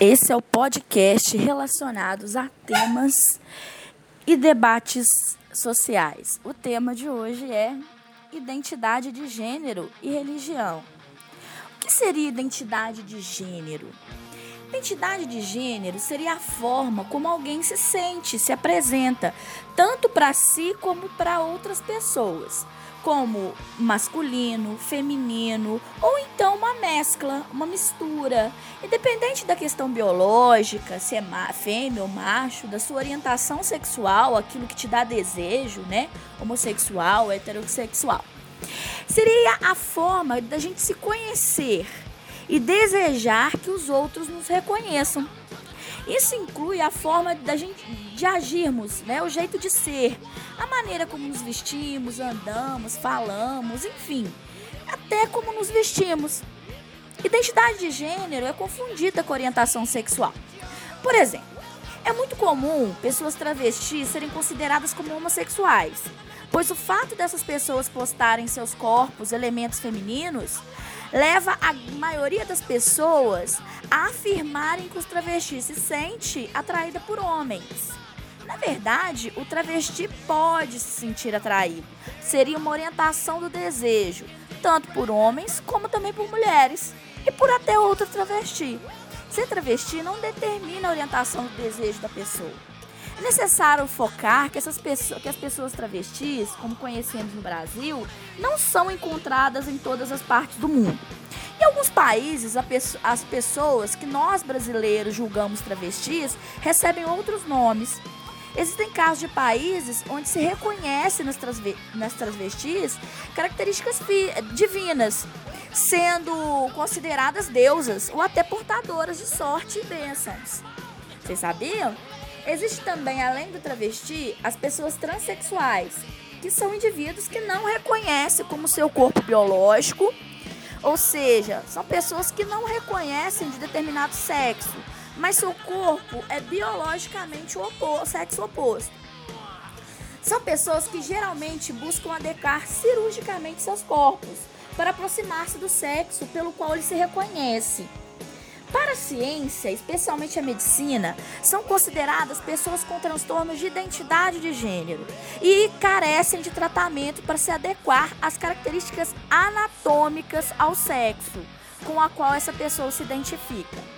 Esse é o podcast relacionados a temas e debates sociais. O tema de hoje é identidade de gênero e religião. O que seria identidade de gênero? Identidade de gênero seria a forma como alguém se sente, se apresenta, tanto para si como para outras pessoas como masculino, feminino ou então uma mescla, uma mistura. Independente da questão biológica, se é fêmea ou macho, da sua orientação sexual, aquilo que te dá desejo, né? Homossexual, heterossexual. Seria a forma da gente se conhecer e desejar que os outros nos reconheçam. Isso inclui a forma da gente de agirmos, né? O jeito de ser, a maneira como nos vestimos, andamos, falamos, enfim, até como nos vestimos. Identidade de gênero é confundida com orientação sexual. Por exemplo, é muito comum pessoas travestis serem consideradas como homossexuais, pois o fato dessas pessoas postarem seus corpos elementos femininos leva a maioria das pessoas a afirmarem que os travestis se sente atraída por homens. Na verdade, o travesti pode se sentir atraído. Seria uma orientação do desejo, tanto por homens como também por mulheres e por até outro travesti. Ser travesti não determina a orientação do desejo da pessoa. É necessário focar que, essas pessoas, que as pessoas travestis, como conhecemos no Brasil, não são encontradas em todas as partes do mundo. Em alguns países, as pessoas que nós brasileiros julgamos travestis recebem outros nomes. Existem casos de países onde se reconhece nas, nas travestis características divinas, sendo consideradas deusas ou até portadoras de sorte e bênçãos. Vocês sabiam? Existe também, além do travesti, as pessoas transexuais, que são indivíduos que não reconhecem como seu corpo biológico, ou seja, são pessoas que não reconhecem de determinado sexo, mas seu corpo é biologicamente o, oposto, sexo oposto. São pessoas que geralmente buscam adequar cirurgicamente seus corpos para aproximar-se do sexo pelo qual ele se reconhece. Para a ciência, especialmente a medicina, são consideradas pessoas com transtornos de identidade de gênero e carecem de tratamento para se adequar às características anatômicas ao sexo com a qual essa pessoa se identifica.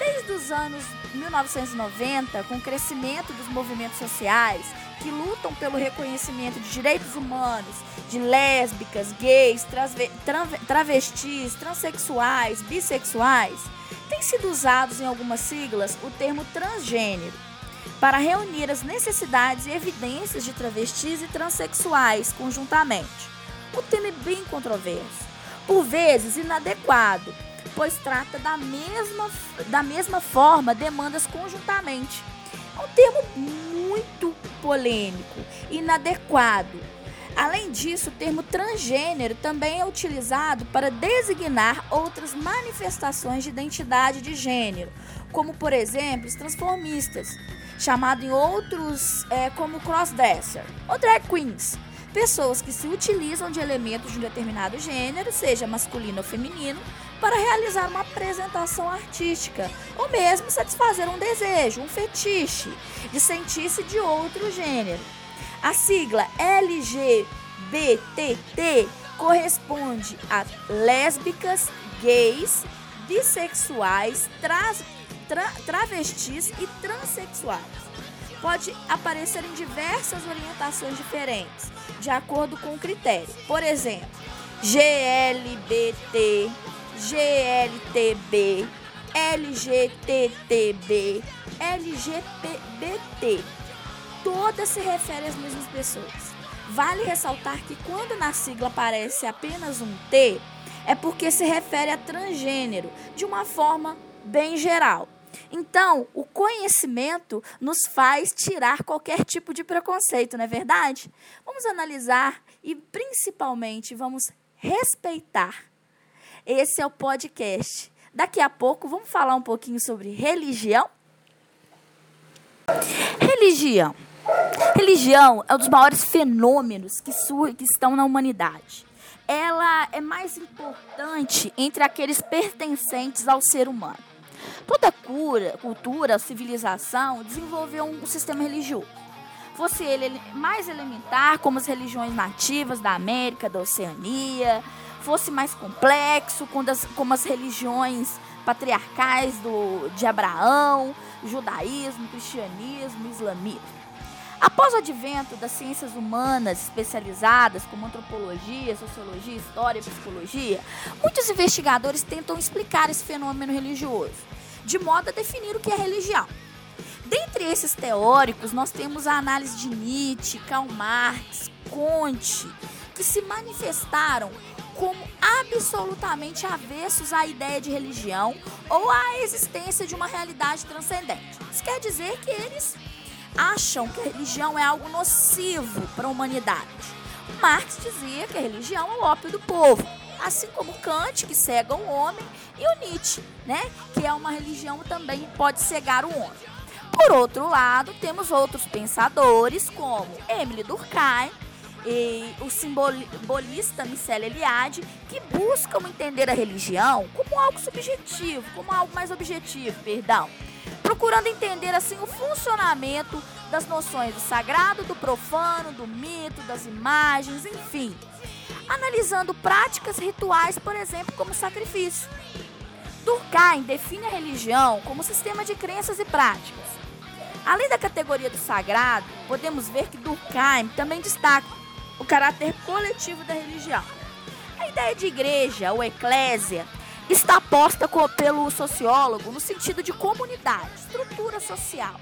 Desde os anos 1990, com o crescimento dos movimentos sociais que lutam pelo reconhecimento de direitos humanos de lésbicas, gays, travestis, transexuais, bissexuais, tem sido usados em algumas siglas o termo transgênero para reunir as necessidades e evidências de travestis e transexuais conjuntamente. O tema é bem controverso, por vezes inadequado, pois trata da mesma, da mesma forma demandas conjuntamente. É um termo muito polêmico, inadequado, Além disso, o termo transgênero também é utilizado para designar outras manifestações de identidade de gênero, como por exemplo os transformistas, chamado em outros é, como crossdresser ou drag queens, pessoas que se utilizam de elementos de um determinado gênero, seja masculino ou feminino, para realizar uma apresentação artística ou mesmo satisfazer um desejo, um fetiche de sentir-se de outro gênero. A sigla LGBTT corresponde a lésbicas, gays, bissexuais, tra travestis e transexuais. Pode aparecer em diversas orientações diferentes, de acordo com o critério. Por exemplo, GLBT, GLTB, LGTTB, LGBT todas se referem às mesmas pessoas. Vale ressaltar que quando na sigla aparece apenas um T, é porque se refere a transgênero de uma forma bem geral. Então, o conhecimento nos faz tirar qualquer tipo de preconceito, não é verdade? Vamos analisar e, principalmente, vamos respeitar. Esse é o podcast. Daqui a pouco vamos falar um pouquinho sobre religião. Religião. Religião é um dos maiores fenômenos que, que estão na humanidade. Ela é mais importante entre aqueles pertencentes ao ser humano. Toda cura, cultura, civilização desenvolveu um sistema religioso. Fosse ele mais elementar, como as religiões nativas da América, da Oceania, fosse mais complexo, como as, como as religiões patriarcais do, de Abraão, judaísmo, cristianismo, islamismo. Após o advento das ciências humanas especializadas, como antropologia, sociologia, história e psicologia, muitos investigadores tentam explicar esse fenômeno religioso, de modo a definir o que é religião. Dentre esses teóricos, nós temos a análise de Nietzsche, Karl Marx, Conte, que se manifestaram como absolutamente avessos à ideia de religião ou à existência de uma realidade transcendente. Isso quer dizer que eles acham que a religião é algo nocivo para a humanidade. Marx dizia que a religião é o ópio do povo, assim como Kant, que cega o homem, e o Nietzsche, né, que é uma religião também pode cegar o homem. Por outro lado, temos outros pensadores como Emile Durkheim e o simbolista Michel Eliade, que buscam entender a religião como algo subjetivo, como algo mais objetivo, perdão procurando entender assim o funcionamento das noções do sagrado, do profano, do mito, das imagens, enfim, analisando práticas rituais, por exemplo, como sacrifício. Durkheim define a religião como sistema de crenças e práticas. Além da categoria do sagrado, podemos ver que Durkheim também destaca caráter coletivo da religião. A ideia de igreja ou eclésia está posta pelo sociólogo no sentido de comunidade, estrutura social.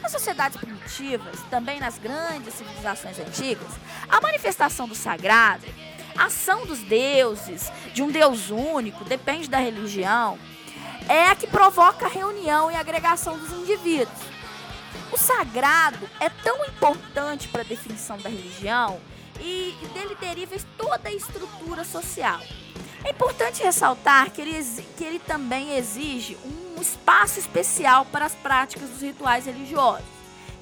Nas sociedades primitivas, também nas grandes civilizações antigas, a manifestação do sagrado, a ação dos deuses, de um Deus único, depende da religião, é a que provoca a reunião e agregação dos indivíduos. O sagrado é tão importante para a definição da religião e dele deriva toda a estrutura social. É importante ressaltar que ele, que ele também exige um espaço especial para as práticas dos rituais religiosos,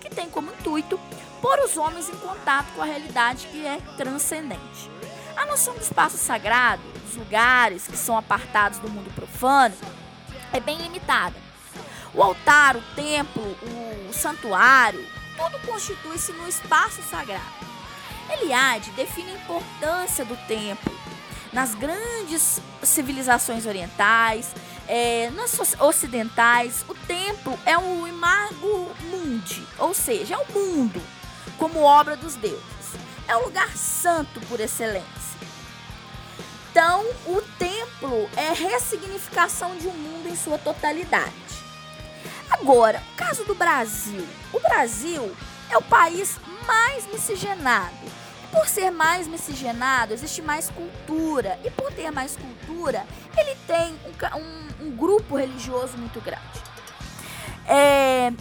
que tem como intuito pôr os homens em contato com a realidade que é transcendente. A noção do espaço sagrado, dos lugares que são apartados do mundo profano, é bem limitada. O altar, o templo, o santuário, tudo constitui-se no espaço sagrado. Eliade define a importância do templo nas grandes civilizações orientais, é, nas ocidentais, o templo é o imago mundi, ou seja, é o mundo, como obra dos deuses. É o lugar santo por excelência. Então, o templo é ressignificação de um mundo em sua totalidade. Agora, o caso do Brasil. O Brasil é o país mais miscigenado por ser mais miscigenado, existe mais cultura. E por ter mais cultura, ele tem um, um, um grupo religioso muito grande. É,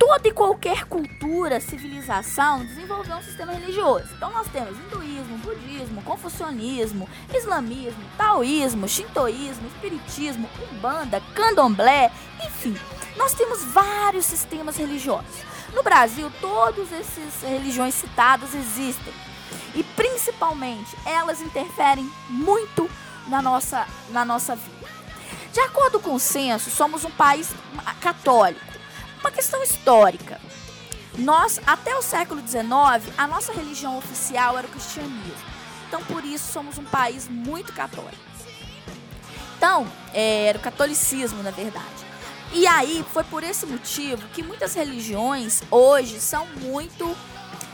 toda e qualquer cultura, civilização desenvolveu um sistema religioso. Então nós temos hinduísmo, budismo, confucionismo, islamismo, taoísmo, shintoísmo, espiritismo, umbanda, candomblé, enfim, nós temos vários sistemas religiosos. No Brasil, todas essas religiões citadas existem. E principalmente, elas interferem muito na nossa, na nossa vida. De acordo com o censo, somos um país católico. Uma questão histórica. Nós, até o século XIX, a nossa religião oficial era o cristianismo. Então, por isso, somos um país muito católico. Então, é, era o catolicismo, na verdade. E aí foi por esse motivo que muitas religiões hoje são muito.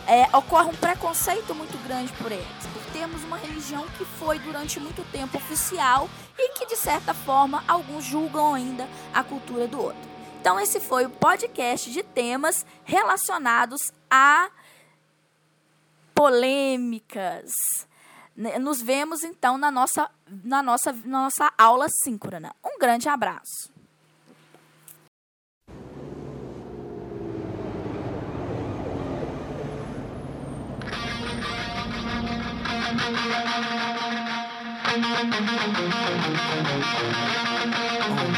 É, ocorre um preconceito muito grande por eles. Por termos uma religião que foi durante muito tempo oficial e que, de certa forma, alguns julgam ainda a cultura do outro. Então, esse foi o podcast de temas relacionados a polêmicas. Nos vemos então na nossa, na nossa, na nossa aula síncrona. Um grande abraço. Thank Yeah.